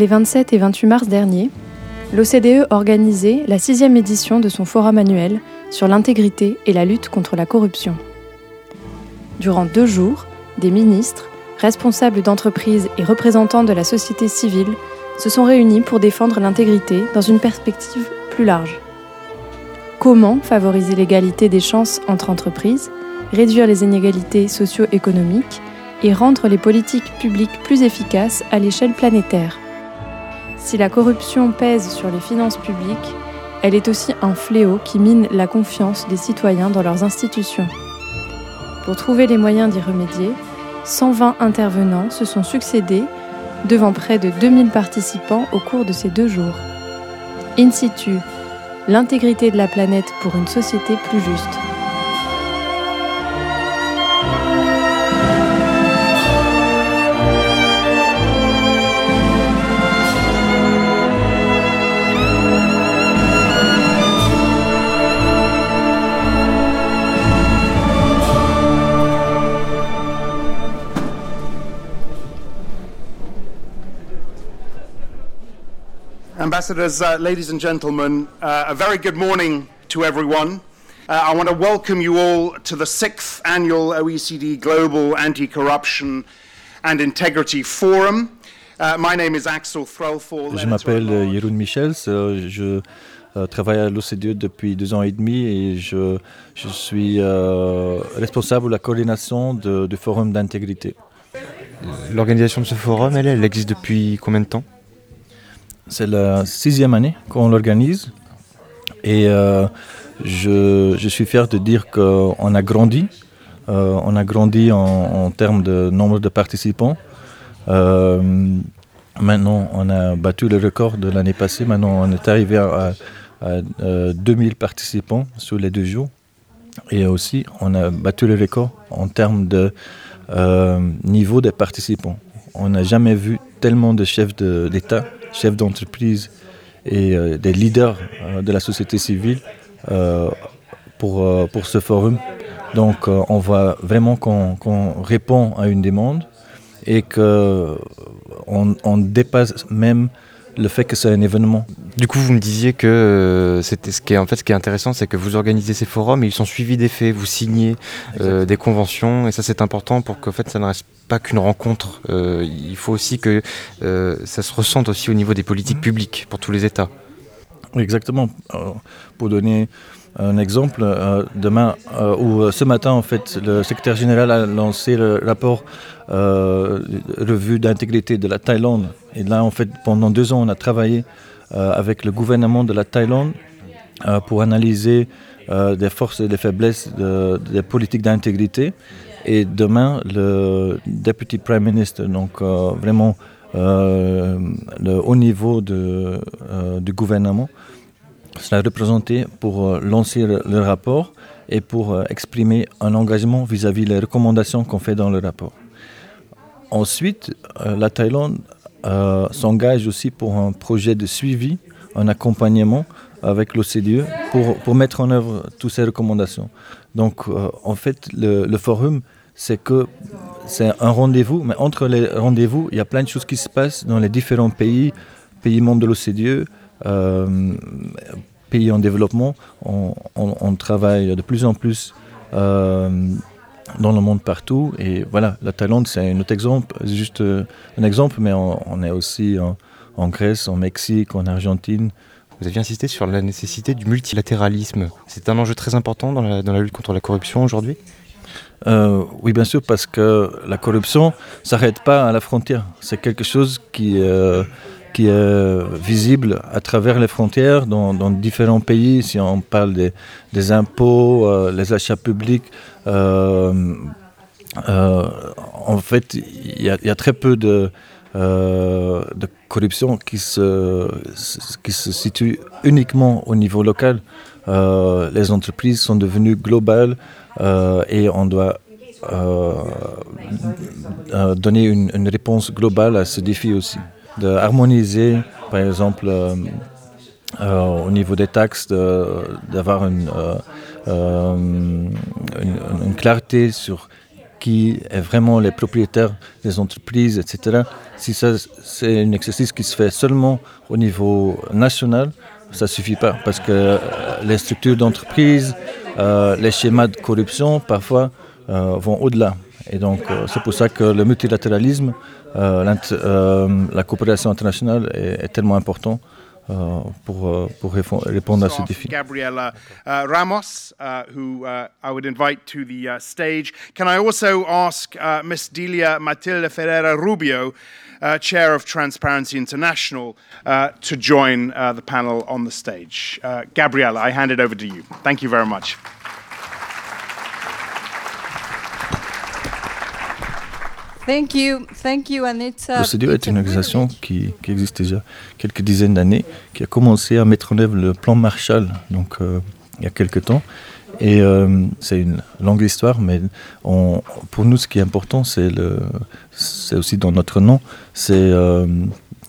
Les 27 et 28 mars dernier, l'OCDE organisait la sixième édition de son forum annuel sur l'intégrité et la lutte contre la corruption. Durant deux jours, des ministres, responsables d'entreprises et représentants de la société civile se sont réunis pour défendre l'intégrité dans une perspective plus large. Comment favoriser l'égalité des chances entre entreprises, réduire les inégalités socio-économiques et rendre les politiques publiques plus efficaces à l'échelle planétaire? Si la corruption pèse sur les finances publiques, elle est aussi un fléau qui mine la confiance des citoyens dans leurs institutions. Pour trouver les moyens d'y remédier, 120 intervenants se sont succédés devant près de 2000 participants au cours de ces deux jours. In situ, l'intégrité de la planète pour une société plus juste. Ambassadors, uh, ladies and gentlemen, uh, a very good morning to everyone. Uh, I want to welcome you all to the sixth annual OECD Global Anti Corruption and Integrity Forum. Uh, my name is Axel Threlfall. Je m'appelle Jeroen Michels, euh, je euh, travaille à l'OCDE depuis deux ans et demi et je, je suis euh, responsable de la coordination du forum d'intégrité. L'organisation de ce forum, elle, elle existe depuis combien de temps? C'est la sixième année qu'on l'organise et euh, je, suis fier de dire qu'on a grandi. Euh, on a grandi en, termes de nombre de participants. Euh, maintenant, on a battu le record de l'année passée. Maintenant, on est arrivé à, à, à 2000 participants sur les deux jours. Et aussi, on a battu le record en termes de niveau des participants. On n'a jamais vu tellement de chefs d'État chefs d'entreprise et euh, des leaders euh, de la société civile euh, pour, pour ce forum. Donc on voit vraiment qu'on qu répond à une demande et qu'on on dépasse même le fait que c'est un événement. Du coup, vous me disiez que euh, c'était ce qui est en fait ce qui est intéressant, c'est que vous organisez ces forums et ils sont suivis des faits, vous signez euh, des conventions et ça c'est important pour qu'en fait ça ne reste pas qu'une rencontre. Euh, il faut aussi que euh, ça se ressente aussi au niveau des politiques mmh. publiques pour tous les États. Exactement. Alors, pour donner un exemple, euh, demain euh, ou euh, ce matin en fait le secrétaire général a lancé le rapport euh, revue d'intégrité de la Thaïlande et là en fait pendant deux ans on a travaillé euh, avec le gouvernement de la Thaïlande euh, pour analyser euh, des forces et des faiblesses de, des politiques d'intégrité et demain le deputy prime minister donc euh, vraiment euh, le haut niveau de, euh, du gouvernement sera représenté pour euh, lancer le, rapport et pour euh, exprimer un engagement vis-à-vis -vis les recommandations qu'on fait dans le rapport. Ensuite, la Thaïlande s'engage aussi pour un projet de suivi, un accompagnement avec l'OCDE pour, pour mettre en œuvre toutes ces recommandations. Donc, en fait, le forum, c'est que c'est un rendez-vous, mais entre les rendez-vous, il y a plein de choses qui se passent dans les différents pays, pays membres de l'OCDE, euh, pays en développement. On, travaille de plus en plus euh, dans le monde partout. Et voilà, la Thaïlande, c'est un autre exemple, juste euh, un exemple, mais on, est aussi en, Grèce, en Mexique, en Argentine. Vous aviez insisté sur la nécessité du multilatéralisme. C'est un enjeu très important dans la lutte contre la corruption aujourd'hui? Euh, Oui, bien sûr, parce que la corruption ne s'arrête pas à la frontière. C'est quelque chose qui, euh, qui est visible à travers les frontières dans, différents pays. Si on parle des, des impôts, euh, les achats publics, en fait, il y, a très peu de, de corruption qui se, qui se situe uniquement au niveau local. Les entreprises sont devenues globales et on doit euh, euh, donner une, réponse globale à ce défi aussi. De harmoniser, par exemple, euh, euh, au niveau des taxes, d'avoir une, euh, euh, une, clarté sur qui est vraiment les propriétaires des entreprises, etc. Si ça, c'est un exercice qui se fait seulement au niveau national, ça suffit pas parce que euh, les structures d'entreprise, euh, les schémas de corruption, parfois, euh, vont au-delà. Et donc, euh, c'est pour ça que le multilatéralisme, la coopération internationale est, tellement important pour, euh, pour répondre à ce défi. Gabriela uh, Ramos, uh, who uh, I would invite to the uh, stage. Can I also ask uh, Miss Delia Matilde Ferreira Rubio, uh, Chair of Transparency International, to join the panel on the stage? Gabriela, I hand it over to you. Thank you very much. Thank you, thank you, and it's. uh, L'OCDE est une organisation qui, qui existe déjà quelques dizaines d'années, qui a commencé à mettre en œuvre le plan Marshall donc, euh, il y a quelques temps. Et euh, c'est une longue histoire, mais on- pour nous, ce qui est important, c'est aussi dans notre nom, c'est euh,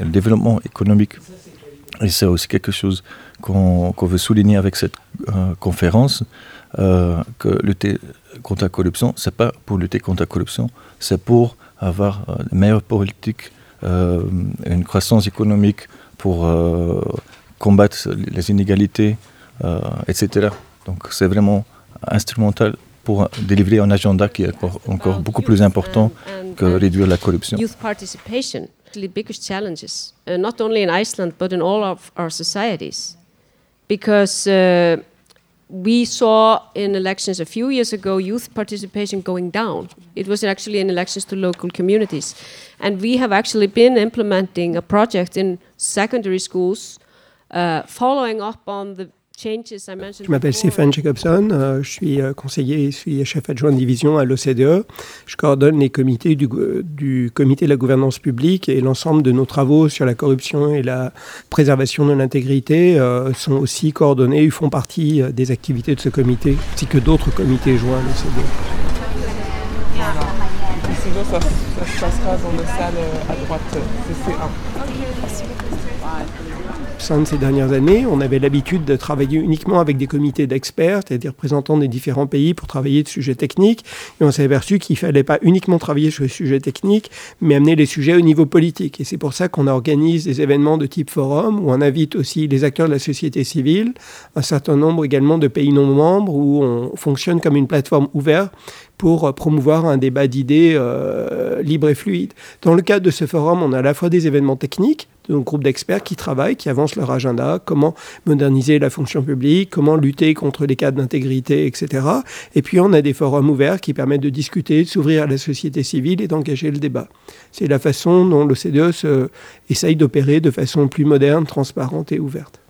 le développement économique. Et c'est aussi quelque chose qu'on qu'on veut souligner avec cette euh, conférence, euh, que lutter contre la corruption, c'est pas pour lutter contre la corruption, c'est pour avoir euh, de meilleures politiques, euh, une croissance économique, pour euh, combattre les inégalités, euh, etc. Donc c'est vraiment instrumental pour délivrer un agenda qui est encore, encore beaucoup plus important que réduire la corruption. The biggest challenges, uh, not only in Iceland but in all of our societies, because uh, we saw in elections a few years ago youth participation going down. It was actually in elections to local communities, and we have actually been implementing a project in secondary schools, uh, following up on the. Je m'appelle. Stéphane Jacobson, euh, je suis euh, conseiller, je suis chef adjoint de division à l'OCDE. Je coordonne les comités du, du comité de la gouvernance publique et l'ensemble de nos travaux sur la corruption et la préservation de l'intégrité euh, sont aussi coordonnés, ils font partie des activités de ce comité, ainsi que d'autres comités joints à l'OCDE. Sinon, ça, ça se passera dans la salle euh, à droite, CC1. Au sein de ces dernières années, on avait l'habitude de travailler uniquement avec des comités d'experts, c'est-à-dire représentants des différents pays pour travailler de sujets techniques. Et on s'est aperçu qu'il fallait pas uniquement travailler sur les sujets techniques, mais amener les sujets au niveau politique. Et c'est pour ça qu'on organise des événements de type forum, où on invite aussi les acteurs de la société civile, un certain nombre également de pays non membres, où on fonctionne comme une plateforme ouverte pour euh, promouvoir un débat d'idées euh, libre et fluide. Dans le cadre de ce forum, on a à la fois des événements techniques, de nos groupes d'experts qui travaillent, qui avancent leur agenda, comment moderniser la fonction publique, comment lutter contre les cas d'intégrité, etc. Et puis on a des forums ouverts qui permettent de discuter, de s'ouvrir à la société civile et d'engager le débat. C'est la façon dont l'OCDE se- essaye d'opérer de façon plus moderne, transparente et ouverte.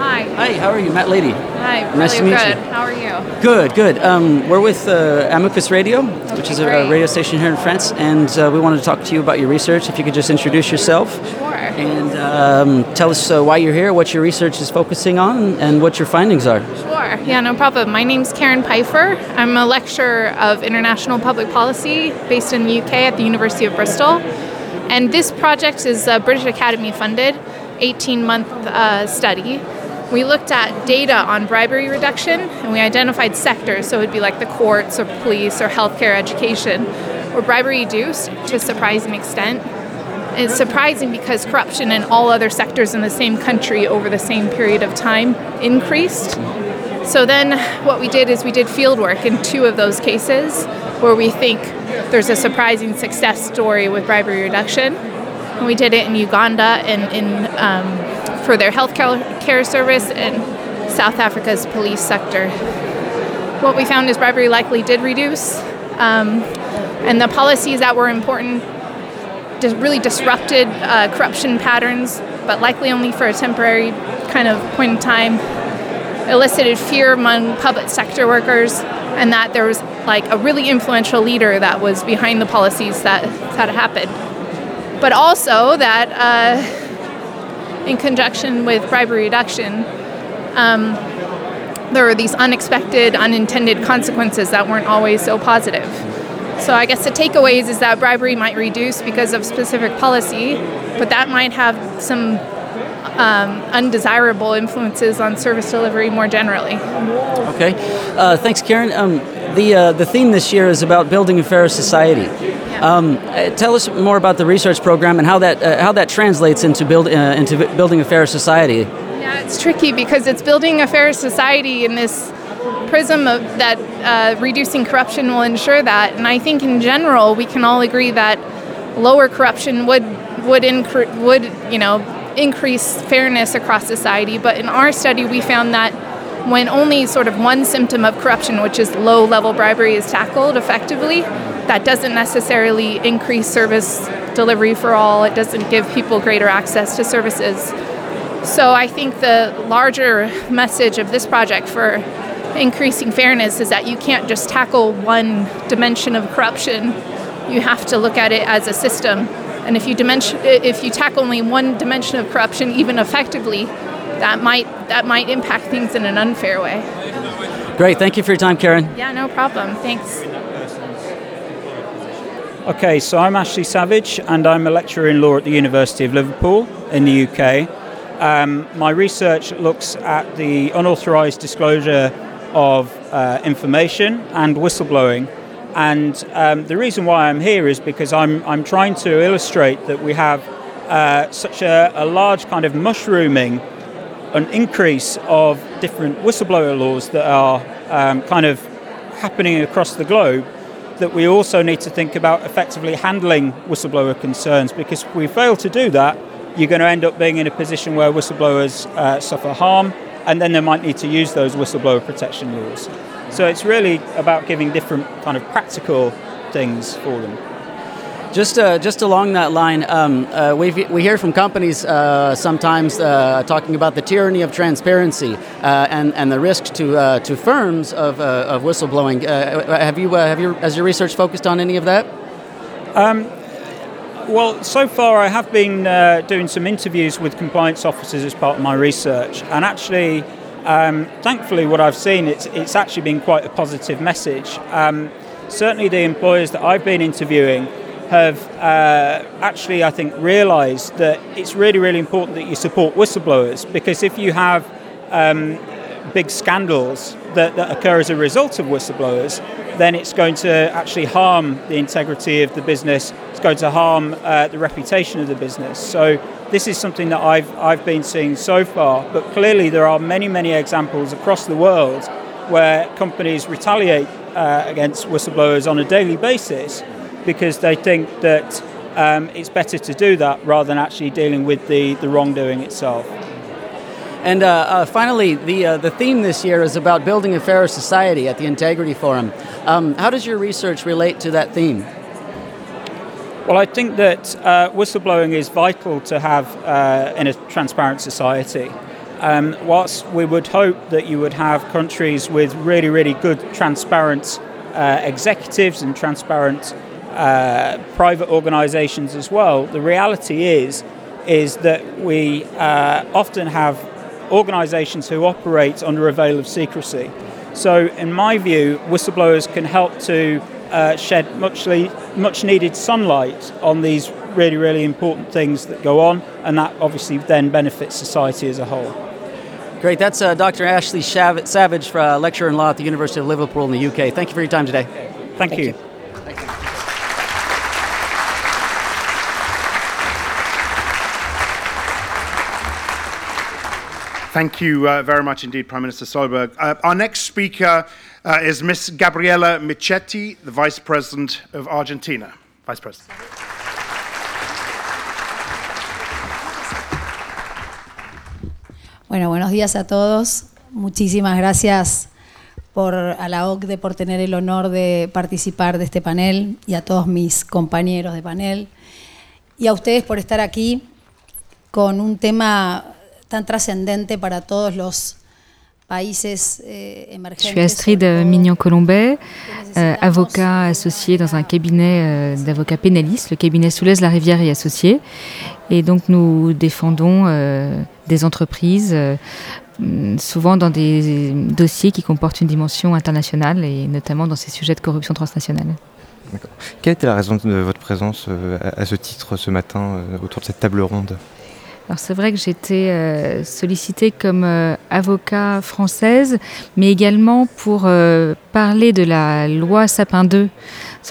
Hi. Hi, how are you? Matt Lady. Hi. Nice really to meet good. you. How are you? Good, good. Um, we're with uh, Amicus Radio, which is a, a radio station here in France, and uh, we wanted to talk to you about your research. If you could just introduce yourself Sure. and um, tell us uh, why you're here, what your research is focusing on, and what your findings are. Sure. Yeah, no problem. My name's Karen Pfeiffer. I'm a lecturer of international public policy based in the UK at the University of Bristol. And this project is a British Academy funded 18 month uh, study. We looked at data on bribery reduction and we identified sectors, so it would be like the courts or police or healthcare education, where bribery reduced to a surprising extent. It's surprising because corruption in all other sectors in the same country over the same period of time increased. So then what we did is we did field work in two of those cases where we think there's a surprising success story with bribery reduction. And we did it in Uganda and in um, for their health care service and South Africa's police sector. What we found is bribery likely did reduce, um, and the policies that were important really disrupted uh, corruption patterns, but likely only for a temporary kind of point in time. Elicited fear among public sector workers, and that there was like a really influential leader that was behind the policies that that happened. But also that, uh, in conjunction with bribery reduction, um, there were these unexpected, unintended consequences that weren't always so positive. So I guess the takeaways is that bribery might reduce because of specific policy, but that might have some um, undesirable influences on service delivery more generally. Okay, uh, thanks, Karen. Um, the uh, the theme this year is about building a fairer society. Um, uh, tell us more about the research program and how that uh, how that translates into build uh, into building a fairer society. Yeah, it's tricky because it's building a fairer society in this prism of that uh, reducing corruption will ensure that. And I think in general we can all agree that lower corruption would would incre- would you know increase fairness across society. But in our study, we found that when only sort of one symptom of corruption, which is low level bribery, is tackled effectively, that doesn't necessarily increase service delivery for all. It doesn't give people greater access to services. So I think the larger message of this project for increasing fairness is that you can't just tackle one dimension of corruption. You have to look at it as a system. And if you dimension, if you tackle only one dimension of corruption, even effectively, that might that might impact things in an unfair way. Great, thank you for your time, Karen. Yeah, no problem. Thanks. Okay, so I'm Ashley Savage, and I'm a lecturer in law at the University of Liverpool in the UK. Um, my research looks at the unauthorised disclosure of uh, information and whistleblowing. And um, the reason why I'm here is because I'm, I'm trying to illustrate that we have uh, such a, a large kind of mushrooming, an increase of different whistleblower laws that are um, kind of happening across the globe that we also need to think about effectively handling whistleblower concerns because if we fail to do that, you're going to end up being in a position where whistleblowers uh, suffer harm and then they might need to use those whistleblower protection laws. So it's really about giving different kind of practical things for them. Just, uh, just along that line, um, uh, we we hear from companies uh, sometimes uh, talking about the tyranny of transparency uh, and, and the risk to, uh, to firms of, of whistleblowing. have, you, have you, has your research focused on any of that? Um, well, so far I have been doing some interviews with compliance officers as part of my research, and actually, um, thankfully, what I've seen it's it's actually been quite a positive message. Um, certainly, the employers that I've been interviewing have uh, actually, I think, realised that it's really, really important that you support whistleblowers because if you have um, big scandals that, that occur as a result of whistleblowers, then it's going to actually harm the integrity of the business. It's going to harm uh, the reputation of the business. So this is something that I've I've been seeing so far. But clearly, there are many many examples across the world where companies retaliate uh, against whistleblowers on a daily basis because they think that um, it's better to do that rather than actually dealing with the, the wrongdoing itself. And uh, uh, finally, the, uh, the theme this year is about building a fairer society at the Integrity Forum. Um, how does your research relate to that theme? Well, I think that uh, whistleblowing is vital to have uh, in a transparent society. Um, whilst we would hope that you would have countries with really, really good, transparent uh, executives and transparent private organisations as well, the reality is is that we often have organisations who operate under a veil of secrecy. So, in my view, whistleblowers can help to uh, shed much, le- much needed sunlight on these really, really important things that go on, and that obviously then benefits society as a whole. Great. That's uh, Dr. Ashley Savage, uh, lecturer in law at the University of Liverpool in the UK. Thank you for your time today. Thank, Thank you. you. Thank you uh, very much indeed, Prime Minister Solberg. Uh, our next speaker uh, is Ms. Gabriela Michetti, the Vice President of Argentina. Vice President. Bueno, buenos días a todos. Muchísimas gracias por, a la OCDE por tener el honor de participar de este panel y a todos mis compañeros de panel y a ustedes por estar aquí con un tema tan trascendente para todos los eh, Je suis Astrid Mignon-Colombet, euh, avocat associé dans un cabinet euh, d'avocats pénalistes, le cabinet Soulez la Rivière et Associés. Et donc nous défendons euh, des entreprises, euh, souvent dans des dossiers qui comportent une dimension internationale et notamment dans ces sujets de corruption transnationale. Quelle était la raison de votre présence euh, à, à ce titre ce matin autour de cette table ronde? Alors c'est vrai que été euh, sollicitée comme euh, avocat française, mais également pour euh, parler de la loi Sapin 2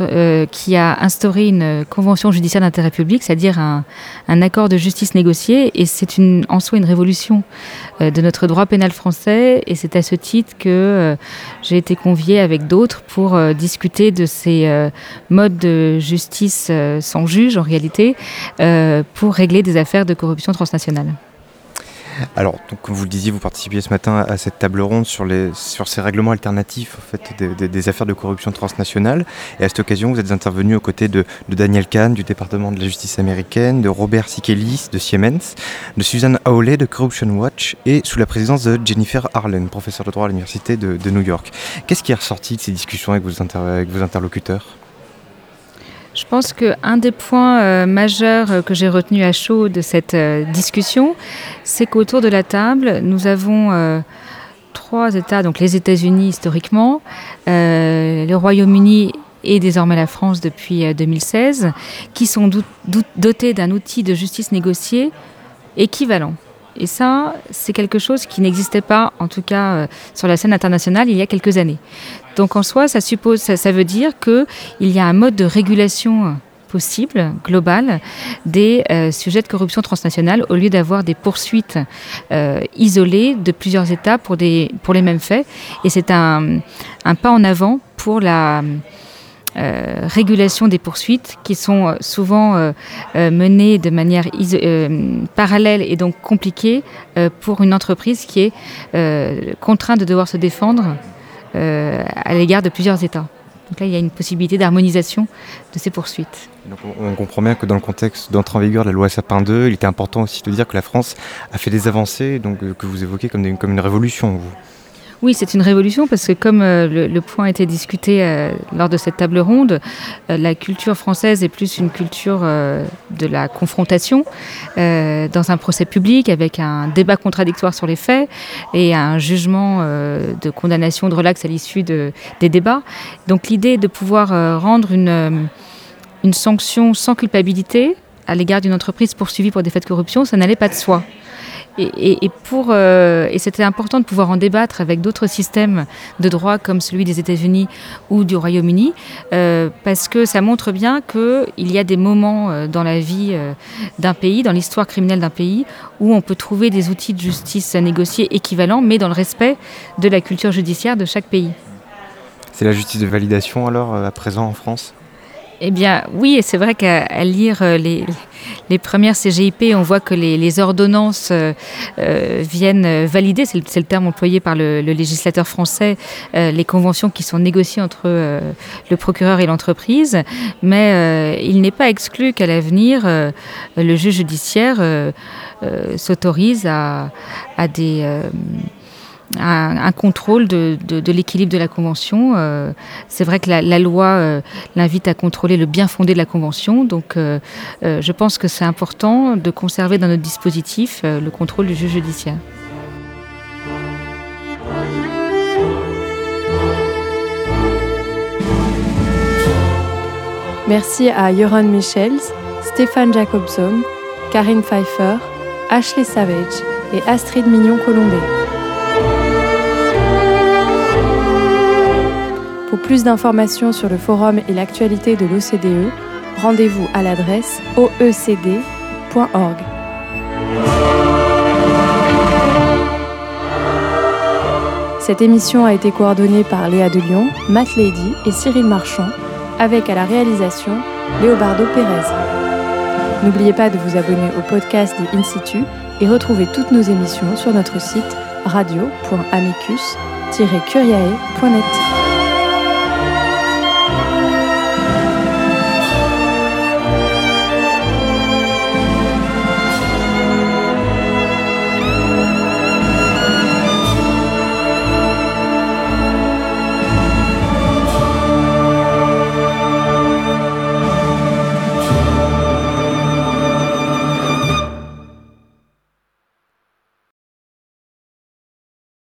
euh, qui a instauré une convention judiciaire d'intérêt public, c'est-à-dire un, accord de justice négocié, et c'est en soi une révolution euh, de notre droit pénal français, et c'est à ce titre que euh, j'ai été conviée avec d'autres pour discuter de ces modes de justice sans juge en réalité, pour régler des affaires de corruption transnationale. Alors, comme vous le disiez, vous participiez ce matin à cette table ronde sur, les, sur ces règlements alternatifs en fait, des, affaires de corruption transnationale. Et à cette occasion, vous êtes intervenu aux côtés de, Daniel Kahn du département de la justice américaine, de Robert Sikelis de Siemens, de Suzanne Hawley de Corruption Watch et sous la présidence de Jennifer Harlan, professeure de droit à l'Université de, New York. Qu'est-ce qui est ressorti de ces discussions avec vos interlocuteurs? Je pense qu'un des points euh, majeurs euh, que j'ai retenu à chaud de cette euh, discussion, c'est qu'autour de la table, nous avons trois États, donc les États-Unis historiquement, le Royaume-Uni et désormais la France depuis 2016, qui sont dotés d'un outil de justice négociée équivalent. Et ça, c'est quelque chose qui n'existait pas, en tout cas sur la scène internationale, il y a quelques années. Donc en soi, ça, suppose, ça, veut dire qu'il y a un mode de régulation possible, global, des euh, sujets de corruption transnationale au lieu d'avoir des poursuites euh, isolées de plusieurs États pour, des, pour les mêmes faits. Et c'est un, pas en avant pour la euh, régulation des poursuites qui sont euh, souvent euh, euh, menées de manière euh, parallèle et donc compliquée euh, pour une entreprise qui est euh, contrainte de devoir se défendre euh, à l'égard de plusieurs États. Donc là, il y a une possibilité d'harmonisation de ces poursuites. On, comprend bien que dans le contexte d'entrée en vigueur de la loi Sapin 2, il était important aussi de dire que la France a fait des avancées, donc euh, que vous évoquez comme, une révolution. Oui, c'est une révolution parce que comme euh, le, point a été discuté euh, lors de cette table ronde, euh, la culture française est plus une culture de la confrontation dans un procès public avec un débat contradictoire sur les faits et un jugement de condamnation de relax à l'issue de, des débats. Donc l'idée de pouvoir rendre une sanction sans culpabilité à l'égard d'une entreprise poursuivie pour des faits de corruption, ça n'allait pas de soi. Euh, et c'était important de pouvoir en débattre avec d'autres systèmes de droit comme celui des États-Unis ou du Royaume-Uni, euh, parce que ça montre bien qu'il y a des moments euh, dans la vie d'un pays, dans l'histoire criminelle d'un pays, où on peut trouver des outils de justice négociés équivalents, mais dans le respect de la culture judiciaire de chaque pays. C'est la justice de validation alors à présent en France? Eh bien, oui, et c'est vrai qu'à lire euh, les, premières CGIP, on voit que les, ordonnances euh, euh, viennent valider, c'est le, terme employé par le, législateur français, les conventions qui sont négociées entre le procureur et l'entreprise, mais il n'est pas exclu qu'à l'avenir, le juge judiciaire s'autorise à des... Un, contrôle de, l'équilibre de la Convention. Euh, C'est vrai que la, loi euh, l'invite à contrôler le bien fondé de la Convention, donc euh, je pense que c'est important de conserver dans notre dispositif le contrôle du juge judiciaire. Merci à Joran Michels, Stéphane Jacobson, Karine Pfeiffer, Ashley Savage et Astrid Mignon-Colombet. Plus d'informations sur le forum et l'actualité de l'OCDE, rendez-vous à l'adresse oecd.org. Cette émission a été coordonnée par Léa de Lyon, Matt Lady et Cyril Marchand, avec à la réalisation Léobardo Pérez. N'oubliez pas de vous abonner au podcast des Institut et retrouvez toutes nos émissions sur notre site radio.amicus-curiae.net.